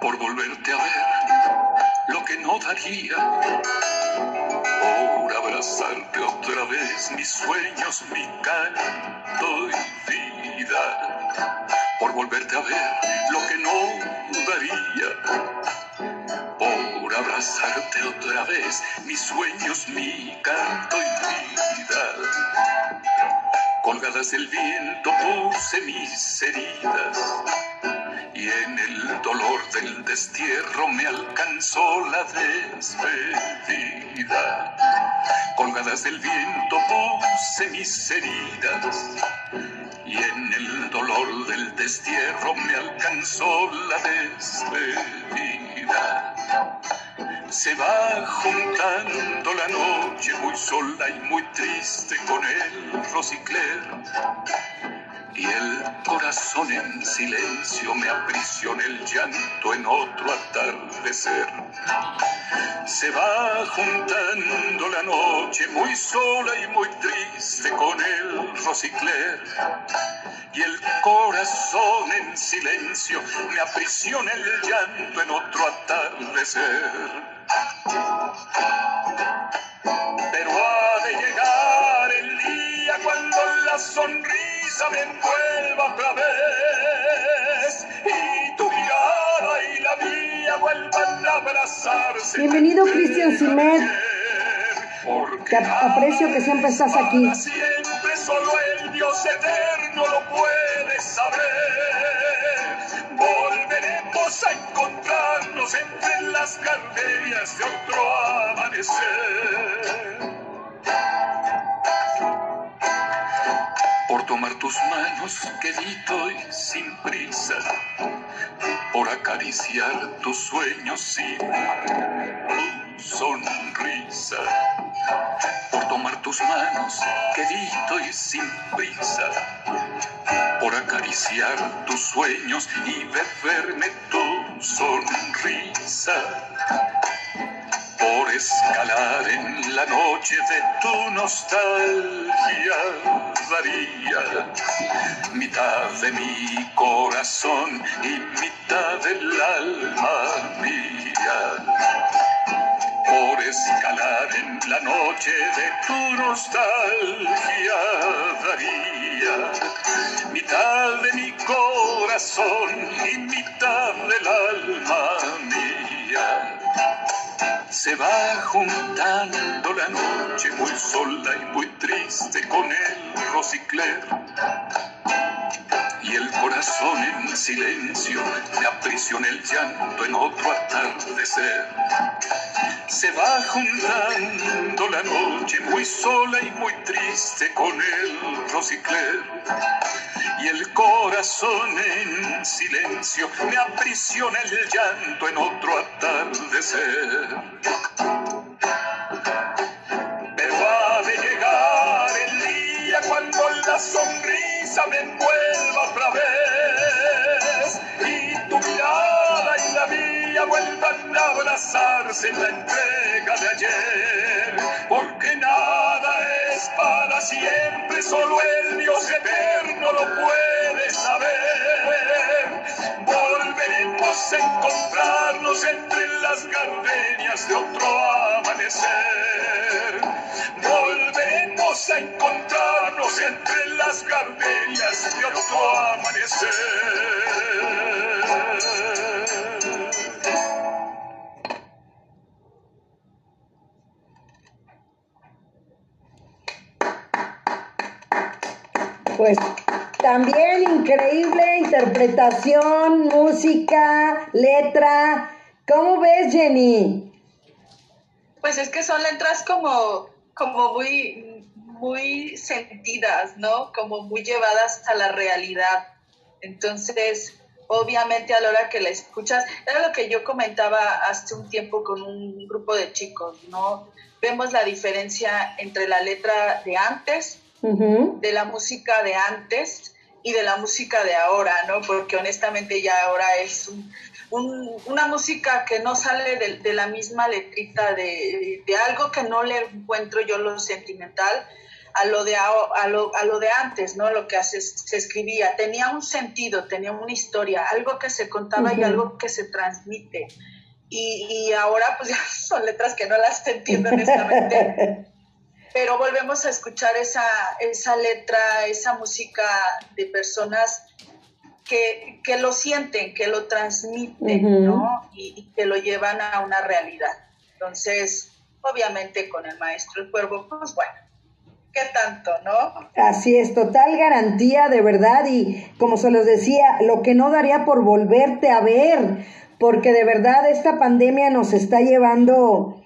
por volverte a ver lo que no daría otra vez mis sueños, mi canto y vida por volverte a ver lo que no daría por abrazarte otra vez mis sueños, mi canto y vida colgadas del viento puse mis heridas y en el dolor del destierro me alcanzó la despedida. Colgadas del viento puse mis heridas y en el dolor del destierro me alcanzó la despedida. Se va juntando la noche muy sola y muy triste con el rosicler y el corazón en silencio me aprisiona el llanto en otro atardecer. Se va juntando la noche muy sola y muy triste con el rosicler y el corazón en silencio me aprisiona el llanto en otro atardecer. Pero ha de llegar el día cuando la sonrisa me envuelva otra vez y tu mirada y la mía vuelvan a abrazarse. Bienvenido, Cristian Simet. Porque Te ap- aprecio que siempre estás aquí. siempre solo el Dios eterno lo puede saber. Volveremos a encontrarnos entre las gardenias de otro amanecer. Por tomar tus manos quedito y sin prisa, por acariciar tus sueños y tu sonrisa por tomar tus manos, quedito y sin prisa, por acariciar tus sueños y beberme tu sonrisa, por escalar en la noche de tu nostalgia, daría mitad de mi corazón y mitad del alma mía por escalar en la noche de tu nostalgia daría mitad de mi corazón y mitad del alma mía. Se va juntando la noche muy sola y muy triste con el rosicler y el corazón en silencio me aprisiona el llanto en otro atardecer. Se va juntando la noche muy sola y muy triste con el rosicler y el corazón en silencio me aprisiona el llanto en otro atardecer. Pero ha de llegar el día cuando la sonrisa me envuelva otra vez mía vuelvan a abrazarse en la entrega de ayer, porque nada es para siempre, solo el Dios eterno lo puede saber. Volveremos a encontrarnos entre las gardenias de otro amanecer. Volveremos a encontrarnos entre las gardenias de otro amanecer. Pues también increíble interpretación, música, letra. ¿Cómo ves, Jenny? Pues es que son letras como, como muy, muy sentidas, ¿no? Como muy llevadas a la realidad. Entonces, obviamente a la hora que la escuchas, era lo que yo comentaba hace un tiempo con un grupo de chicos, ¿no? Vemos la diferencia entre la letra de antes, De la música de antes y de la música de ahora, ¿no? Porque honestamente ya ahora es un- un- una música que no sale de, de la misma letrita, de, de algo que no le encuentro yo lo sentimental a lo de, a lo, a lo de antes, ¿no? Lo que hace- se escribía, tenía un sentido, tenía una historia, algo que se contaba y algo que se transmite. Y, y ahora pues ya son letras que no las entiendo honestamente pero volvemos a escuchar esa, esa letra, esa música de personas que, que lo sienten, que lo transmiten. ¿no? Y, y que lo llevan a una realidad. Entonces, obviamente con el maestro el cuervo, pues bueno, ¿qué tanto, no? Así es, total garantía de verdad y como se los decía, lo que no daría por volverte a ver, porque de verdad esta pandemia nos está llevando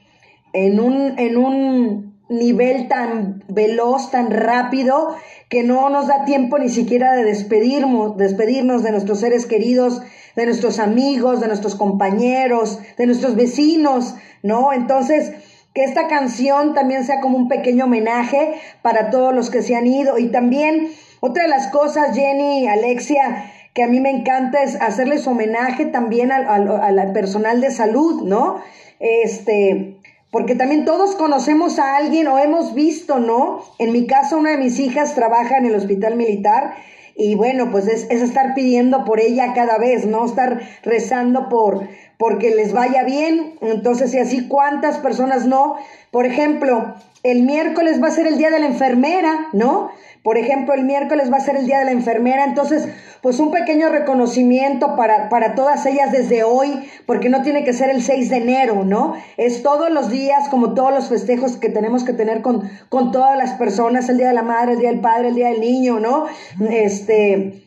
en un, en un nivel tan veloz, tan rápido, que no nos da tiempo ni siquiera de despedirnos, despedirnos de nuestros seres queridos, de nuestros amigos, de nuestros compañeros, de nuestros vecinos, ¿no? Entonces, que esta canción también sea como un pequeño homenaje para todos los que se han ido. Y también, otra de las cosas, Jenny, Alexia, que a mí me encanta es hacerles homenaje también al, al- al personal de salud, ¿no? Este, porque también todos conocemos a alguien o hemos visto, ¿no? En mi caso, una de mis hijas trabaja en el hospital militar y bueno, pues es, es estar pidiendo por ella cada vez, ¿no? Estar rezando por porque les vaya bien. Entonces, y así cuántas personas no. Por ejemplo, el miércoles va a ser el día de la enfermera, ¿no? Por ejemplo, el miércoles va a ser el día de la enfermera. Entonces, pues un pequeño reconocimiento para, para todas ellas desde hoy, porque no tiene que ser el 6 de enero, ¿no? Es todos los días, como todos los festejos que tenemos que tener con, con todas las personas, el día de la madre, el día del padre, el día del niño, ¿no? Este,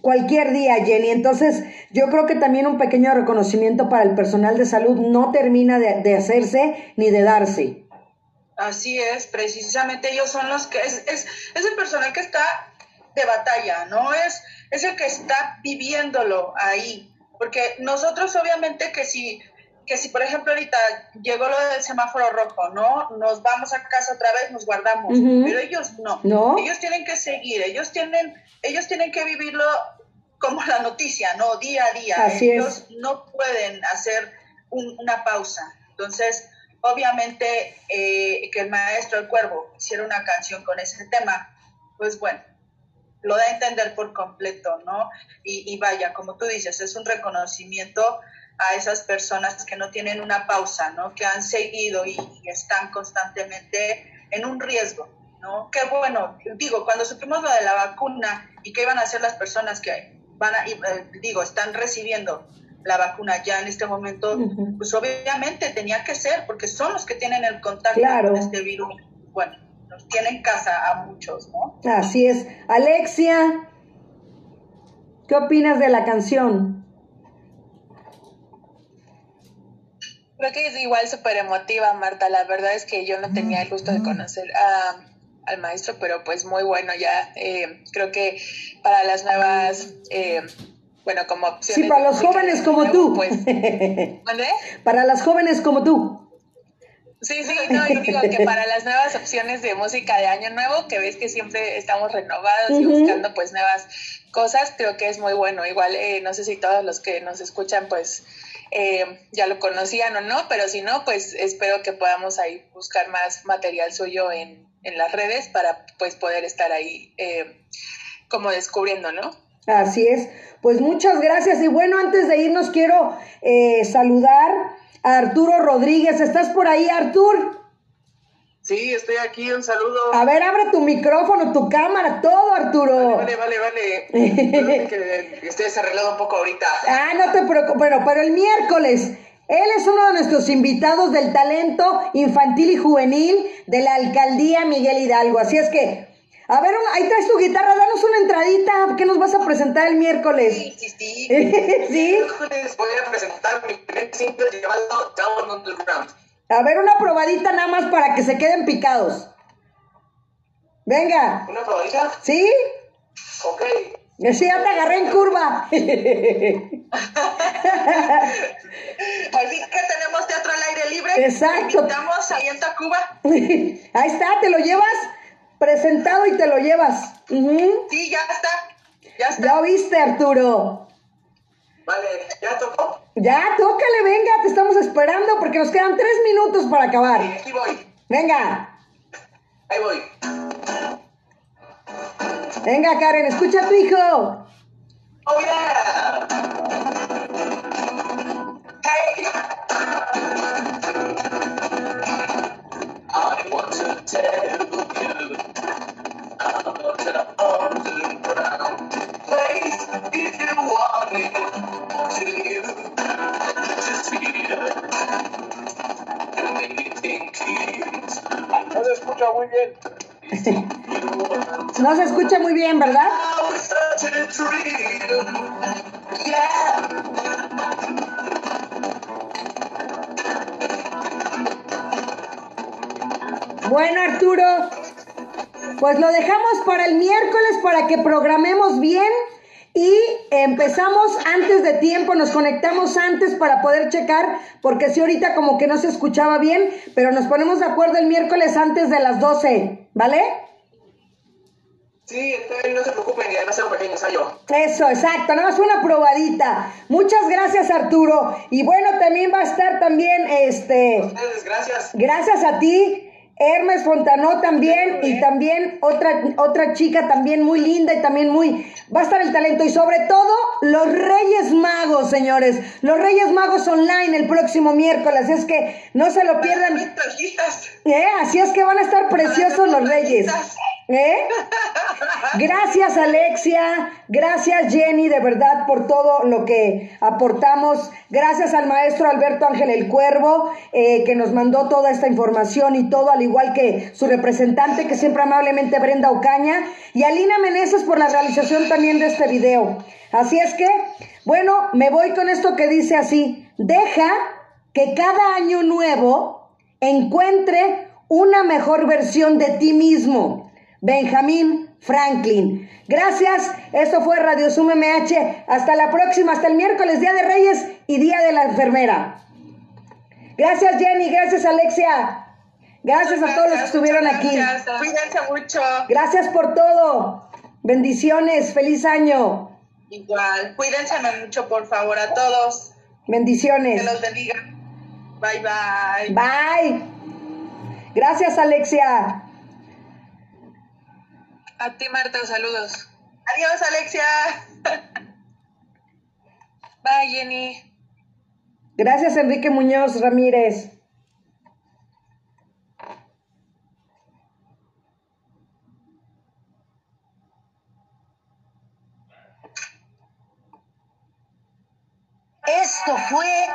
cualquier día, Jenny. Entonces, yo creo que también un pequeño reconocimiento para el personal de salud no termina de, de hacerse ni de darse. Así es, precisamente ellos son los que, es, es, es el personal que está de batalla, ¿no? Es, es el que está viviéndolo ahí. Porque nosotros obviamente que si, que si por ejemplo ahorita llegó lo del semáforo rojo, ¿no? Nos vamos a casa otra vez, nos guardamos, pero ellos no. ¿No? Ellos tienen que seguir, ellos tienen, ellos tienen que vivirlo como la noticia, ¿no? Día a día. Así es. ellos no pueden hacer un- una pausa. Entonces, obviamente, eh, que el maestro El Cuervo hiciera una canción con ese tema, pues bueno, lo da a entender por completo, ¿no? Y, vaya, como tú dices, es un reconocimiento a esas personas que no tienen una pausa, ¿no? Que han seguido y, y están constantemente en un riesgo, ¿no? Qué bueno, digo, cuando supimos lo de la vacuna y qué iban a hacer las personas que van a, eh, digo, están recibiendo la vacuna ya en este momento, pues obviamente tenía que ser, porque son los que tienen el contacto con este virus. Bueno, nos tienen en casa a muchos, ¿no? Así es. Alexia, ¿qué opinas de la canción? Creo que es igual súper emotiva, Marta. La verdad es que yo no tenía el gusto de conocer al maestro, pero pues muy bueno ya. Eh, creo que para las nuevas... Eh, bueno, como opciones. Sí, para los jóvenes como tú. Pues, Para las jóvenes como tú. Sí, sí, no, yo digo que para las nuevas opciones de música de Año Nuevo, que ves que siempre estamos renovados y buscando pues nuevas cosas, creo que es muy bueno. Igual, eh, no sé si todos los que nos escuchan pues eh, ya lo conocían o no, pero si no, pues espero que podamos ahí buscar más material suyo en, en las redes para pues poder estar ahí eh, como descubriendo, ¿no? Así es. Pues muchas gracias. Y bueno, antes de irnos quiero eh, saludar a Arturo Rodríguez. ¿Estás por ahí, Artur? Sí, estoy aquí, un saludo. A ver, abre tu micrófono, tu cámara, todo, Arturo. Vale, vale, vale. vale. que estés arreglado un poco ahorita. Ah, no te preocupes, pero, pero el miércoles. Él es uno de nuestros invitados del talento infantil y juvenil de la alcaldía Miguel Hidalgo. Así es que a ver, ahí traes tu guitarra, danos una entradita. ¿Qué nos vas a presentar el miércoles? Sí, sí, sí. ¿Sí? El miércoles voy a presentar mi primer single llamado Down on the Ground. A ver, una probadita nada más para que se queden picados. Venga. ¿Una probadita? ¿Sí? Ok. Sí, ya te agarré en curva. Así que tenemos teatro al aire libre. Exacto. Invitamos ahí en Tacuba. ahí está, ¿te lo llevas? Presentado y te lo llevas. Sí, ya está. Ya está. Ya viste, Arturo. Vale, ¿ya tocó? Ya, tócale, venga, te estamos esperando porque nos quedan tres minutos para acabar. Sí, aquí voy. Venga. Ahí voy. Venga, Karen, escucha a tu hijo. Oh, yeah. Hey. I want to tell No se escucha muy bien. No se escucha muy bien, ¿verdad? Bueno, Arturo, pues lo dejamos para el miércoles para que programemos bien y empezamos antes de tiempo, nos conectamos antes para poder checar, porque si ahorita como que no se escuchaba bien, pero nos ponemos de acuerdo el miércoles antes de las 12, ¿vale? Sí, no se preocupen, y además un pequeño ensayo. Eso, exacto, nada más una probadita. Muchas gracias, Arturo. Y bueno, también va a estar también, este... Ustedes, gracias. Gracias a ti. Hermes Fontanó también y también otra, otra chica también muy linda y también muy... Va a estar el talento y sobre todo los Reyes Magos, señores. Los Reyes Magos online el próximo miércoles. Es que no se lo pierdan. ¿Eh? Así es que van a estar preciosos los Reyes. ¿Eh? Gracias Alexia, gracias Jenny, de verdad por todo lo que aportamos. Gracias al maestro Alberto Ángel el Cuervo, eh, que nos mandó toda esta información y todo, al igual que su representante, que siempre amablemente Brenda Ocaña, y a Lina Meneses por la realización también de este video. Así es que, bueno, me voy con esto que dice así, deja que cada año nuevo encuentre una mejor versión de ti mismo. Benjamín Franklin. Gracias, esto fue Radio Sum MH. Hasta la próxima, hasta el miércoles, Día de Reyes y Día de la Enfermera. Gracias Jenny, gracias Alexia. Gracias, a todos los que estuvieron aquí. Cuídense mucho. Gracias por todo. Bendiciones, feliz año. Igual, cuídense mucho, por favor, a todos. Bendiciones. Que los bendiga. Bye, bye. Bye. Gracias, Alexia. A ti, Marta, saludos. Adiós, Alexia. Bye, Jenny. Gracias, Enrique Muñoz Ramírez. Esto fue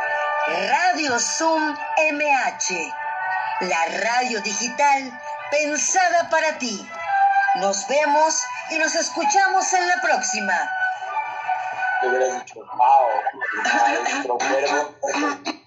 Radio Zoom MH, la radio digital pensada para ti. Nos vemos y nos escuchamos en la próxima. Le hubieras dicho, wow, maestro verbo.